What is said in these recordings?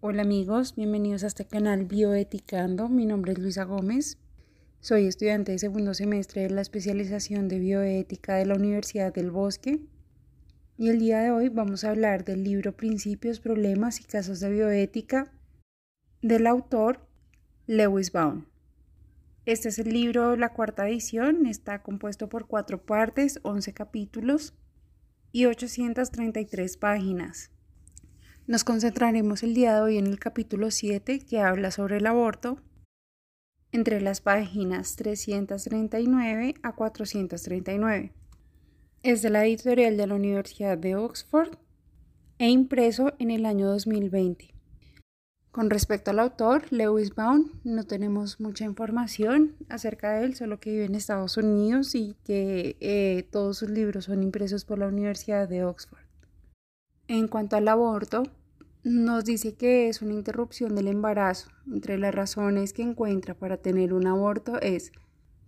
Hola amigos, bienvenidos a este canal Bioeticando. Mi nombre es Luisa Gómez. Soy estudiante de segundo semestre de la especialización de bioética de la Universidad del Bosque. Y el día de hoy vamos a hablar del libro Principios, Problemas y Casos de Bioética del autor Lewis Baum. Este es el libro, la cuarta edición, está compuesto por cuatro partes, 11 capítulos y 833 páginas. Nos concentraremos el día de hoy en el capítulo 7 que habla sobre el aborto entre las páginas 339 a 439. Es de la editorial de la Universidad de Oxford e impreso en el año 2020. Con respecto al autor, Lewis Baum, no tenemos mucha información acerca de él, solo que vive en Estados Unidos y que eh, todos sus libros son impresos por la Universidad de Oxford. En cuanto al aborto, nos dice que es una interrupción del embarazo. Entre las razones que encuentra para tener un aborto es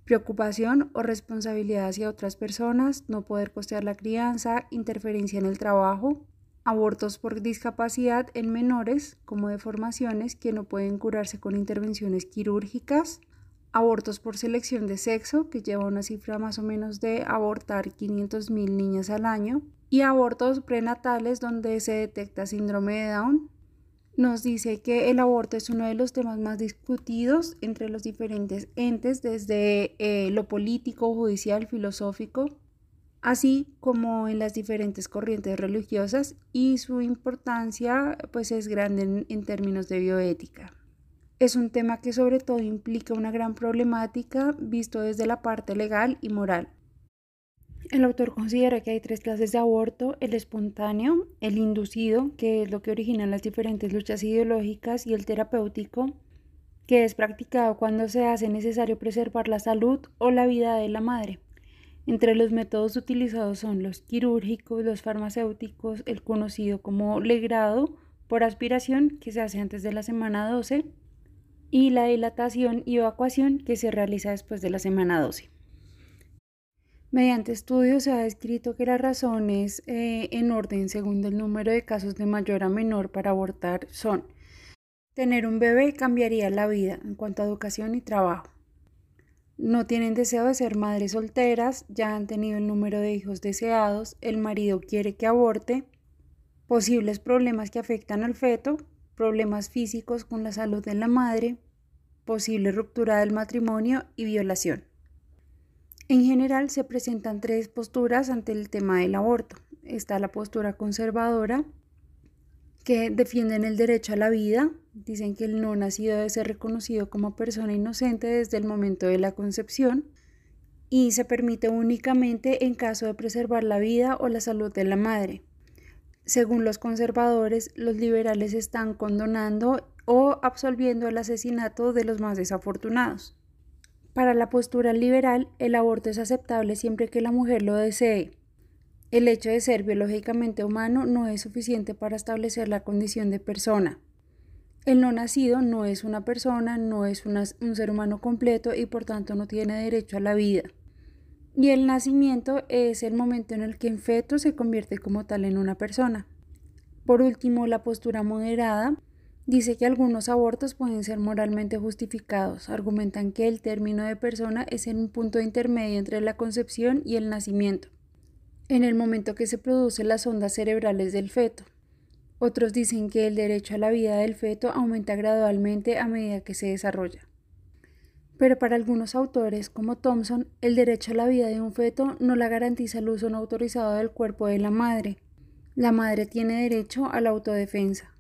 preocupación o responsabilidad hacia otras personas, no poder costear la crianza, interferencia en el trabajo, abortos por discapacidad en menores, como deformaciones que no pueden curarse con intervenciones quirúrgicas, abortos por selección de sexo, que lleva una cifra más o menos de abortar 500.000 niñas al año, y abortos prenatales donde se detecta síndrome de Down. Nos dice que el aborto es uno de los temas más discutidos entre los diferentes entes, desde eh, lo político, judicial, filosófico, así como en las diferentes corrientes religiosas y su importancia pues es grande en, en términos de bioética. Es un tema que sobre todo implica una gran problemática visto desde la parte legal y moral. El autor considera que hay tres clases de aborto, el espontáneo, el inducido, que es lo que origina las diferentes luchas ideológicas, y el terapéutico, que es practicado cuando se hace necesario preservar la salud o la vida de la madre. Entre los métodos utilizados son los quirúrgicos, los farmacéuticos, el conocido como legrado por aspiración, que se hace antes de la semana 12, y la dilatación y evacuación, que se realiza después de la semana 12. Mediante estudios se ha descrito que las razones eh, en orden según el número de casos de mayor a menor para abortar son tener un bebé cambiaría la vida en cuanto a educación y trabajo. No tienen deseo de ser madres solteras, ya han tenido el número de hijos deseados, el marido quiere que aborte, posibles problemas que afectan al feto, problemas físicos con la salud de la madre, posible ruptura del matrimonio y violación. En general se presentan tres posturas ante el tema del aborto. Está la postura conservadora, que defienden el derecho a la vida, dicen que el no nacido debe ser reconocido como persona inocente desde el momento de la concepción y se permite únicamente en caso de preservar la vida o la salud de la madre. Según los conservadores, los liberales están condonando o absolviendo el asesinato de los más desafortunados. Para la postura liberal, el aborto es aceptable siempre que la mujer lo desee. El hecho de ser biológicamente humano no es suficiente para establecer la condición de persona. El no nacido no es una persona, no es un ser humano completo y por tanto no tiene derecho a la vida. Y el nacimiento es el momento en el que el feto se convierte como tal en una persona. Por último, la postura moderada Dice que algunos abortos pueden ser moralmente justificados. Argumentan que el término de persona es en un punto intermedio entre la concepción y el nacimiento, en el momento que se producen las ondas cerebrales del feto. Otros dicen que el derecho a la vida del feto aumenta gradualmente a medida que se desarrolla. Pero para algunos autores, como Thompson, el derecho a la vida de un feto no la garantiza el uso no autorizado del cuerpo de la madre. La madre tiene derecho a la autodefensa.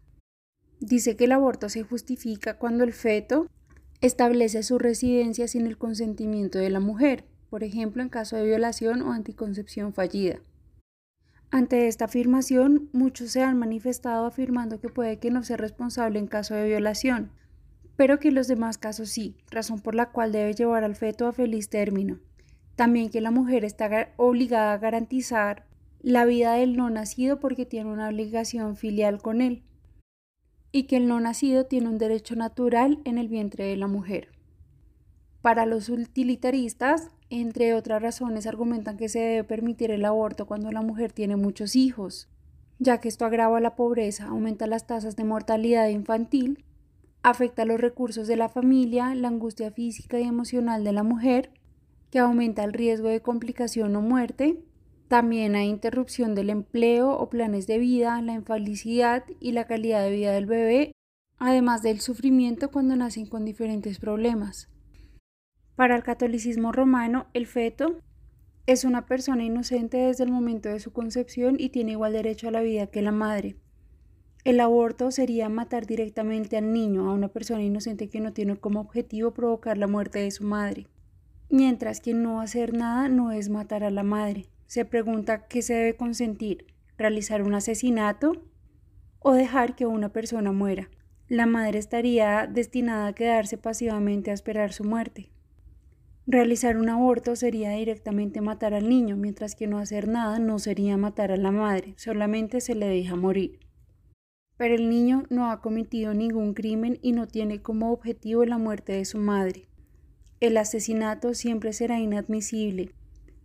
Dice que el aborto se justifica cuando el feto establece su residencia sin el consentimiento de la mujer, por ejemplo en caso de violación o anticoncepción fallida. Ante esta afirmación, muchos se han manifestado afirmando que puede que no sea responsable en caso de violación, pero que en los demás casos sí, razón por la cual debe llevar al feto a feliz término. También que la mujer está obligada a garantizar la vida del no nacido porque tiene una obligación filial con él y que el no nacido tiene un derecho natural en el vientre de la mujer. Para los utilitaristas, entre otras razones, argumentan que se debe permitir el aborto cuando la mujer tiene muchos hijos. ya que esto agrava la pobreza, aumenta las tasas de mortalidad infantil, afecta los recursos de la familia, la angustia física y emocional de la mujer, que aumenta el riesgo de complicación o muerte, también hay interrupción del empleo o planes de vida, la infelicidad y la calidad de vida del bebé, además del sufrimiento cuando nacen con diferentes problemas. Para el catolicismo romano, el feto es una persona inocente desde el momento de su concepción y tiene igual derecho a la vida que la madre. El aborto sería matar directamente al niño, a una persona inocente que no tiene como objetivo provocar la muerte de su madre. Mientras que no hacer nada no es matar a la madre. Se pregunta qué se debe consentir, realizar un asesinato o dejar que una persona muera. La madre estaría destinada a quedarse pasivamente a esperar su muerte. Realizar un aborto sería directamente matar al niño, mientras que no hacer nada no sería matar a la madre, solamente se le deja morir. Pero el niño no ha cometido ningún crimen y no tiene como objetivo la muerte de su madre. El asesinato siempre será inadmisible.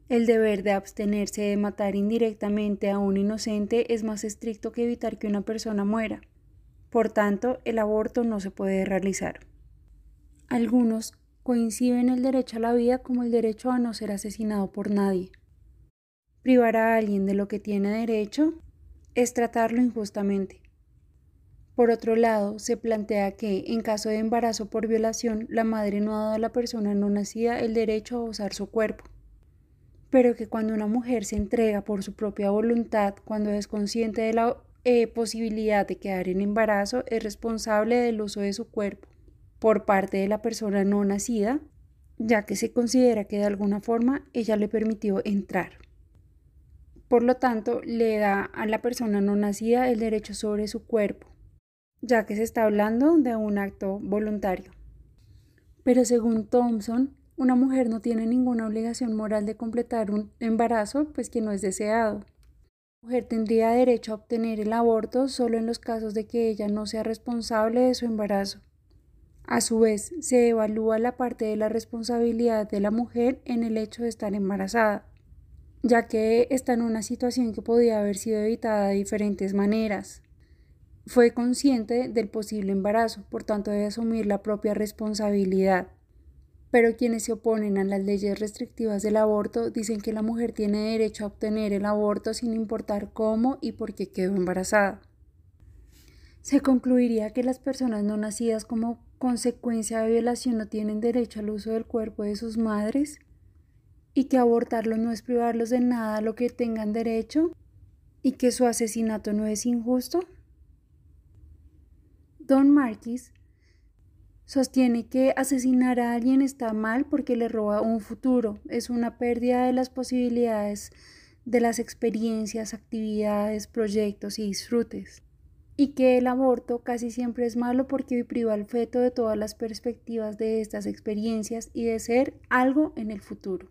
El deber de abstenerse de matar indirectamente a un inocente es más estricto que evitar que una persona muera. Por tanto, el aborto no se puede realizar. Algunos coinciden el derecho a la vida como el derecho a no ser asesinado por nadie. Privar a alguien de lo que tiene derecho es tratarlo injustamente. Por otro lado, se plantea que, en caso de embarazo por violación, la madre no ha dado a la persona no nacida el derecho a usar su cuerpo, pero que cuando una mujer se entrega por su propia voluntad, cuando es consciente de la eh, posibilidad de quedar en embarazo, es responsable del uso de su cuerpo por parte de la persona no nacida, ya que se considera que de alguna forma ella le permitió entrar. Por lo tanto, le da a la persona no nacida el derecho sobre su cuerpo, ya que se está hablando de un acto voluntario. Pero según Thompson, una mujer no tiene ninguna obligación moral de completar un embarazo, pues que no es deseado. La mujer tendría derecho a obtener el aborto solo en los casos de que ella no sea responsable de su embarazo. A su vez, se evalúa la parte de la responsabilidad de la mujer en el hecho de estar embarazada, ya que está en una situación que podía haber sido evitada de diferentes maneras. Fue consciente del posible embarazo, por tanto debe asumir la propia responsabilidad. Pero quienes se oponen a las leyes restrictivas del aborto dicen que la mujer tiene derecho a obtener el aborto sin importar cómo y por qué quedó embarazada. Se concluiría que las personas no nacidas como consecuencia de violación no tienen derecho al uso del cuerpo de sus madres y que abortarlo no es privarlos de nada lo que tengan derecho y que su asesinato no es injusto? Don Marquis sostiene que asesinar a alguien está mal porque le roba un futuro, es una pérdida de las posibilidades de las experiencias, actividades, proyectos y disfrutes y que el aborto casi siempre es malo porque priva al feto de todas las perspectivas de estas experiencias y de ser algo en el futuro.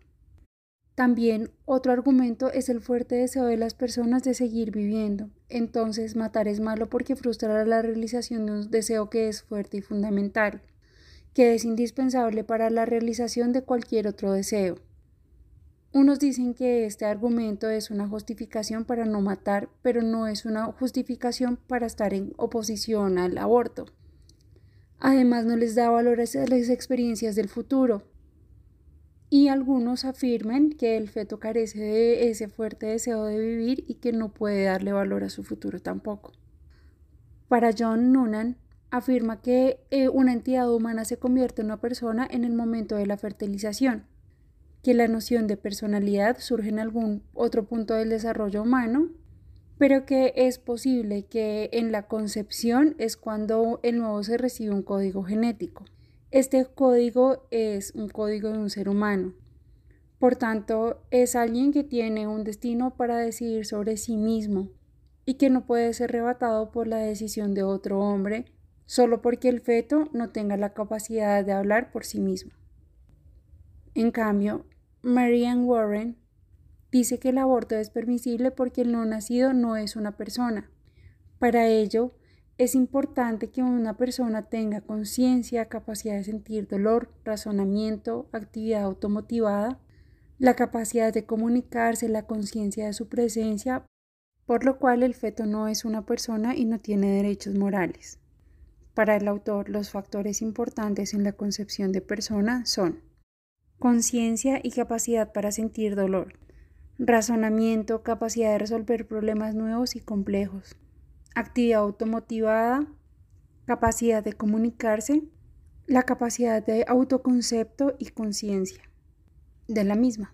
También otro argumento es el fuerte deseo de las personas de seguir viviendo. Entonces matar es malo porque frustra la realización de un deseo que es fuerte y fundamental, que es indispensable para la realización de cualquier otro deseo. Unos dicen que este argumento es una justificación para no matar, pero no es una justificación para estar en oposición al aborto. Además, no les da valor a las experiencias del futuro. Y algunos afirman que el feto carece de ese fuerte deseo de vivir y que no puede darle valor a su futuro tampoco. Para John Noonan, afirma que eh, una entidad humana se convierte en una persona en el momento de la fertilización que la noción de personalidad surge en algún otro punto del desarrollo humano, pero que es posible que en la concepción es cuando el nuevo se recibe un código genético. Este código es un código de un ser humano. Por tanto, es alguien que tiene un destino para decidir sobre sí mismo y que no puede ser arrebatado por la decisión de otro hombre solo porque el feto no tenga la capacidad de hablar por sí mismo. En cambio, Marianne Warren dice que el aborto es permisible porque el no nacido no es una persona. Para ello, es importante que una persona tenga conciencia, capacidad de sentir dolor, razonamiento, actividad automotivada, la capacidad de comunicarse, la conciencia de su presencia, por lo cual el feto no es una persona y no tiene derechos morales. Para el autor, los factores importantes en la concepción de persona son conciencia y capacidad para sentir dolor, razonamiento, capacidad de resolver problemas nuevos y complejos, actividad automotivada, capacidad de comunicarse, la capacidad de autoconcepto y conciencia de la misma.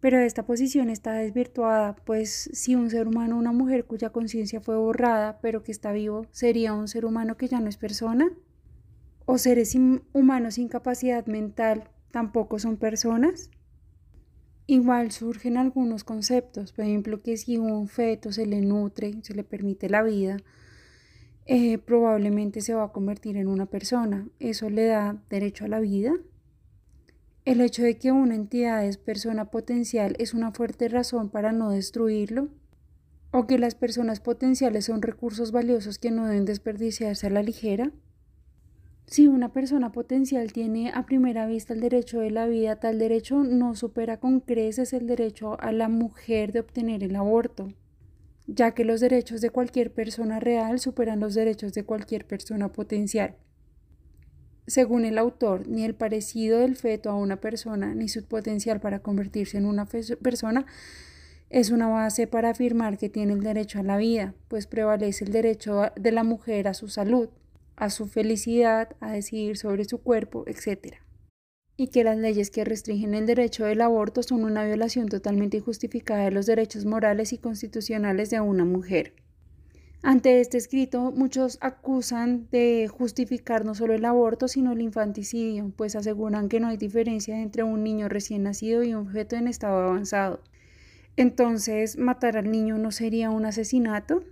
Pero esta posición está desvirtuada, pues si un ser humano, una mujer cuya conciencia fue borrada, pero que está vivo, sería un ser humano que ya no es persona, o seres humanos sin capacidad mental tampoco son personas. Igual surgen algunos conceptos, por ejemplo, que si un feto se le nutre, se le permite la vida, eh, probablemente se va a convertir en una persona. ¿Eso le da derecho a la vida? El hecho de que una entidad es persona potencial es una fuerte razón para no destruirlo, o que las personas potenciales son recursos valiosos que no deben desperdiciarse a la ligera. Si una persona potencial tiene a primera vista el derecho de la vida, tal derecho no supera con creces el derecho a la mujer de obtener el aborto, ya que los derechos de cualquier persona real superan los derechos de cualquier persona potencial. Según el autor, ni el parecido del feto a una persona, ni su potencial para convertirse en una persona es una base para afirmar que tiene el derecho a la vida, pues prevalece el derecho de la mujer a su salud, a su felicidad, a decidir sobre su cuerpo, etc. Y que las leyes que restringen el derecho del aborto son una violación totalmente injustificada de los derechos morales y constitucionales de una mujer. Ante este escrito, muchos acusan de justificar no solo el aborto, sino el infanticidio, pues aseguran que no hay diferencia entre un niño recién nacido y un feto en estado avanzado. Entonces, ¿matar al niño no sería un asesinato?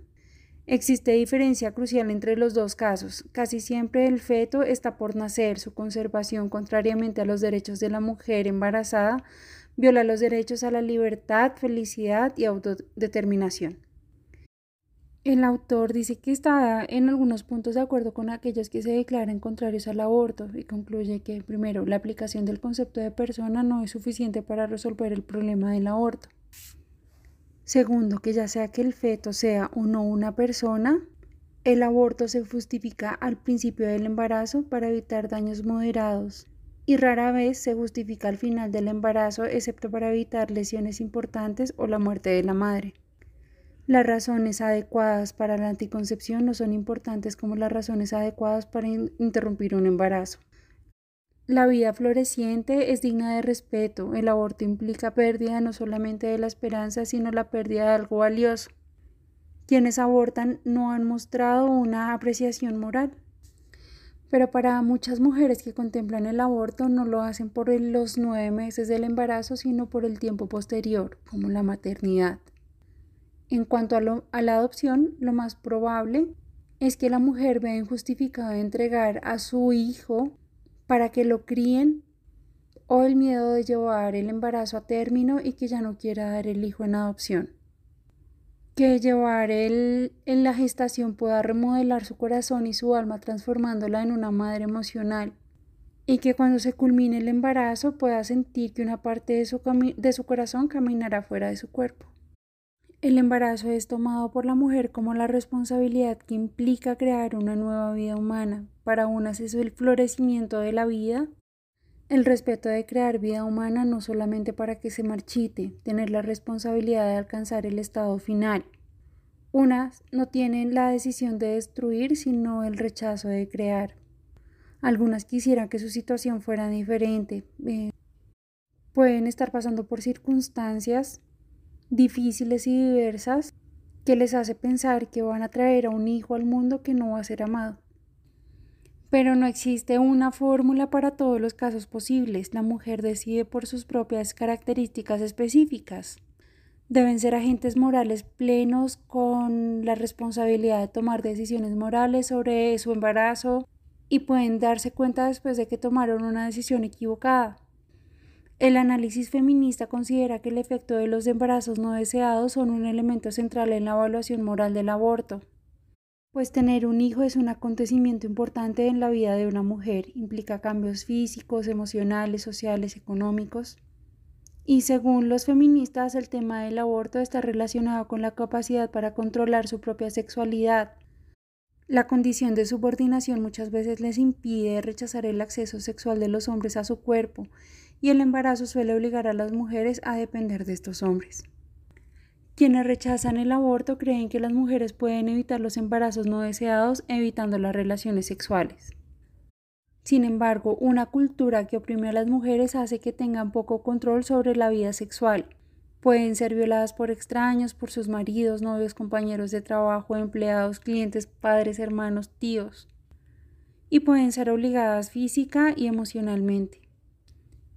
Existe diferencia crucial entre los dos casos. Casi siempre el feto está por nacer. Su conservación, contrariamente a los derechos de la mujer embarazada, viola los derechos a la libertad, felicidad y autodeterminación. El autor dice que está en algunos puntos de acuerdo con aquellos que se declaran contrarios al aborto y concluye que, primero, la aplicación del concepto de persona no es suficiente para resolver el problema del aborto. Segundo, que ya sea que el feto sea o no una persona, el aborto se justifica al principio del embarazo para evitar daños moderados y rara vez se justifica al final del embarazo excepto para evitar lesiones importantes o la muerte de la madre. Las razones adecuadas para la anticoncepción no son importantes como las razones adecuadas para interrumpir un embarazo. La vida floreciente es digna de respeto. El aborto implica pérdida no solamente de la esperanza, sino la pérdida de algo valioso. Quienes abortan no han mostrado una apreciación moral. Pero para muchas mujeres que contemplan el aborto no lo hacen por los nueve meses del embarazo, sino por el tiempo posterior, como la maternidad. En cuanto a, la adopción, lo más probable es que la mujer vea injustificado entregar a su hijo para que lo críen o el miedo de llevar el embarazo a término y que ya no quiera dar el hijo en adopción. Que llevar el, en la gestación pueda remodelar su corazón y su alma transformándola en una madre emocional y que cuando se culmine el embarazo pueda sentir que una parte de su, de su corazón caminará fuera de su cuerpo. El embarazo es tomado por la mujer como la responsabilidad que implica crear una nueva vida humana. Para unas es el florecimiento de la vida, el respeto de crear vida humana no solamente para que se marchite, tener la responsabilidad de alcanzar el estado final. Unas no tienen la decisión de destruir, sino el rechazo de crear. Algunas quisieran que su situación fuera diferente. Eh, pueden estar pasando por circunstancias difíciles y diversas que les hace pensar que van a traer a un hijo al mundo que no va a ser amado. Pero no existe una fórmula para todos los casos posibles. La mujer decide por sus propias características específicas. Deben ser agentes morales plenos con la responsabilidad de tomar decisiones morales sobre su embarazo y pueden darse cuenta después de que tomaron una decisión equivocada. El análisis feminista considera que el efecto de los embarazos no deseados son un elemento central en la evaluación moral del aborto, pues tener un hijo es un acontecimiento importante en la vida de una mujer, implica cambios físicos, emocionales, sociales, económicos. Y según los feministas, el tema del aborto está relacionado con la capacidad para controlar su propia sexualidad. La condición de subordinación muchas veces les impide rechazar el acceso sexual de los hombres a su cuerpo, y el embarazo suele obligar a las mujeres a depender de estos hombres. Quienes rechazan el aborto creen que las mujeres pueden evitar los embarazos no deseados evitando las relaciones sexuales. Sin embargo, una cultura que oprime a las mujeres hace que tengan poco control sobre la vida sexual. Pueden ser violadas por extraños, por sus maridos, novios, compañeros de trabajo, empleados, clientes, padres, hermanos, tíos. Y pueden ser obligadas física y emocionalmente.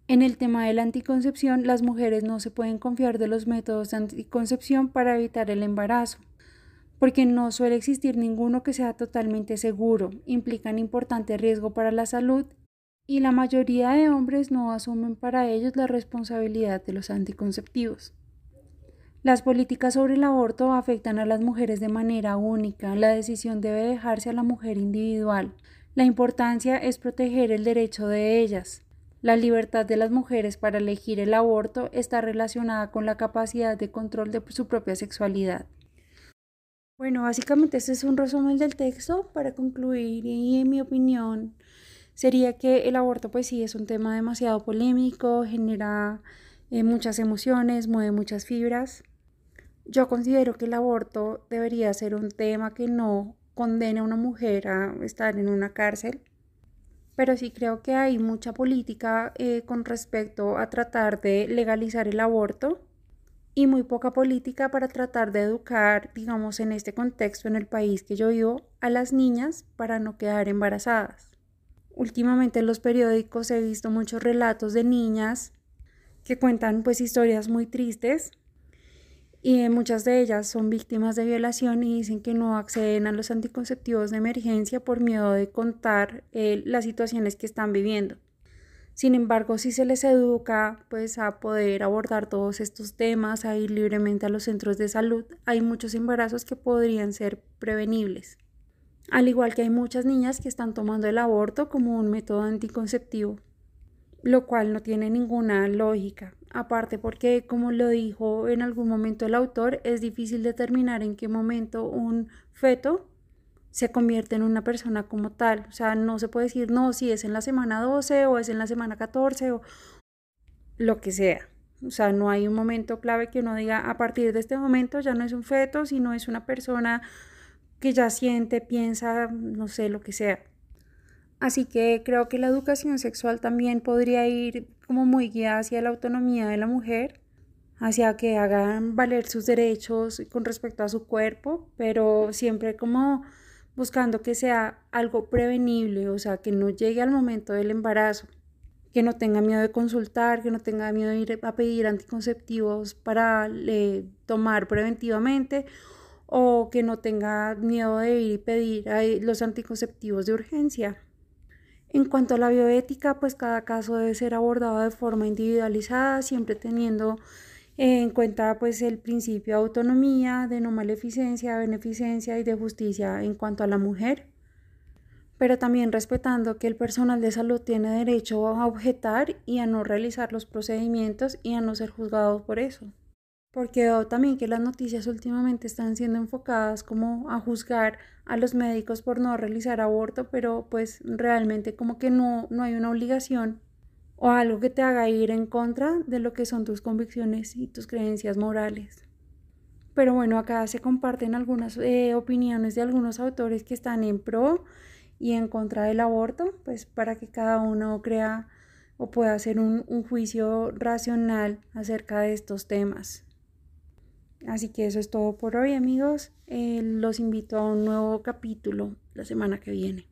En el tema de la anticoncepción, las mujeres no se pueden confiar de los métodos de anticoncepción para evitar el embarazo porque no suele existir ninguno que sea totalmente seguro, implican importante riesgo para la salud y la mayoría de hombres no asumen para ellos la responsabilidad de los anticonceptivos. Las políticas sobre el aborto afectan a las mujeres de manera única, la decisión debe dejarse a la mujer individual. La importancia es proteger el derecho de ellas. La libertad de las mujeres para elegir el aborto está relacionada con la capacidad de control de su propia sexualidad. Bueno, básicamente este es un resumen del texto para concluir y en mi opinión sería que el aborto pues sí es un tema demasiado polémico, genera eh, muchas emociones, mueve muchas fibras. Yo considero que el aborto debería ser un tema que no condene a una mujer a estar en una cárcel, pero sí creo que hay mucha política eh, con respecto a tratar de legalizar el aborto y muy poca política para tratar de educar, digamos, en este contexto en el país que yo vivo, a las niñas para no quedar embarazadas. Últimamente en los periódicos he visto muchos relatos de niñas que cuentan pues historias muy tristes y muchas de ellas son víctimas de violación y dicen que no acceden a los anticonceptivos de emergencia por miedo de contar eh, las situaciones que están viviendo. Sin embargo, si se les educa pues a poder abordar todos estos temas, a ir libremente a los centros de salud, hay muchos embarazos que podrían ser prevenibles. Al igual que hay muchas niñas que están tomando el aborto como un método anticonceptivo, lo cual no tiene ninguna lógica. Aparte porque, como lo dijo en algún momento el autor, es difícil determinar en qué momento un feto se convierte en una persona como tal. O sea, no se puede decir, no, si es en la semana 12 o es en la semana 14 o lo que sea. O sea, no hay un momento clave que uno diga, a partir de este momento ya no es un feto, sino es una persona que ya siente, piensa, no sé, lo que sea. Así que creo que la educación sexual también podría ir como muy guiada hacia la autonomía de la mujer, hacia que hagan valer sus derechos con respecto a su cuerpo, pero siempre como buscando que sea algo prevenible, o sea, que no llegue al momento del embarazo, que no tenga miedo de consultar, que no tenga miedo de ir a pedir anticonceptivos para tomar preventivamente o que no tenga miedo de ir y pedir los anticonceptivos de urgencia. En cuanto a la bioética, pues cada caso debe ser abordado de forma individualizada, siempre teniendo en cuenta pues el principio de autonomía, de no maleficencia, beneficencia y de justicia en cuanto a la mujer, pero también respetando que el personal de salud tiene derecho a objetar y a no realizar los procedimientos y a no ser juzgado por eso. Porque veo también que las noticias últimamente están siendo enfocadas como a juzgar a los médicos por no realizar aborto, pero pues realmente como que no, no hay una obligación o algo que te haga ir en contra de lo que son tus convicciones y tus creencias morales. Pero bueno, acá se comparten algunas eh, opiniones de algunos autores que están en pro y en contra del aborto, pues para que cada uno crea o pueda hacer un, juicio racional acerca de estos temas. Así que eso es todo por hoy amigos. Eh, los invito a un nuevo capítulo la semana que viene.